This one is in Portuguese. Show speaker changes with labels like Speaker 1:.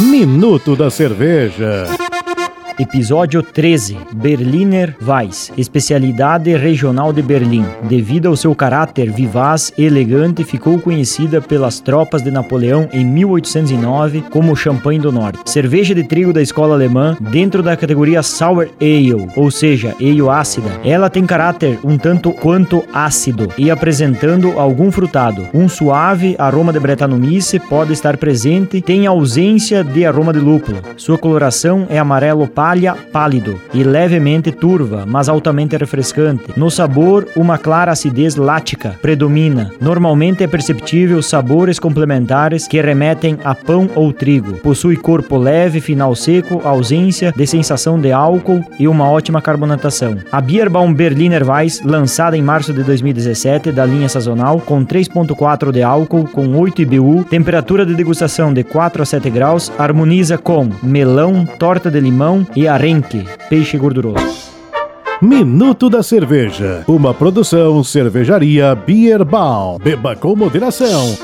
Speaker 1: Minuto da Cerveja.
Speaker 2: Episódio 13: Berliner Weiss, especialidade regional de Berlim. Devido ao seu caráter vivaz e elegante, ficou conhecida pelas tropas de Napoleão em 1809 como Champagne do Norte. Cerveja de trigo da escola alemã, dentro da categoria Sour Ale, ou seja, ale ácida. Ela tem caráter um tanto quanto ácido e apresentando algum frutado. Um suave aroma de Brettanomyces pode estar presente, tem ausência de aroma de lúpulo. Sua coloração é amarelo pálido palha pálido e levemente turva, mas altamente refrescante. No sabor, uma clara acidez lática predomina. Normalmente é perceptível sabores complementares que remetem a pão ou trigo. Possui corpo leve, final seco, ausência de sensação de álcool e uma ótima carbonatação. A Bierbaum Berliner Weiss, lançada em março de 2017 da linha sazonal, com 3.4 de álcool, com 8 IBU, temperatura de degustação de 4 a 7 graus, harmoniza com melão, torta de limão e arenque, peixe gorduroso.
Speaker 1: Minuto da Cerveja, uma produção cervejaria Beer Ball. Beba com moderação.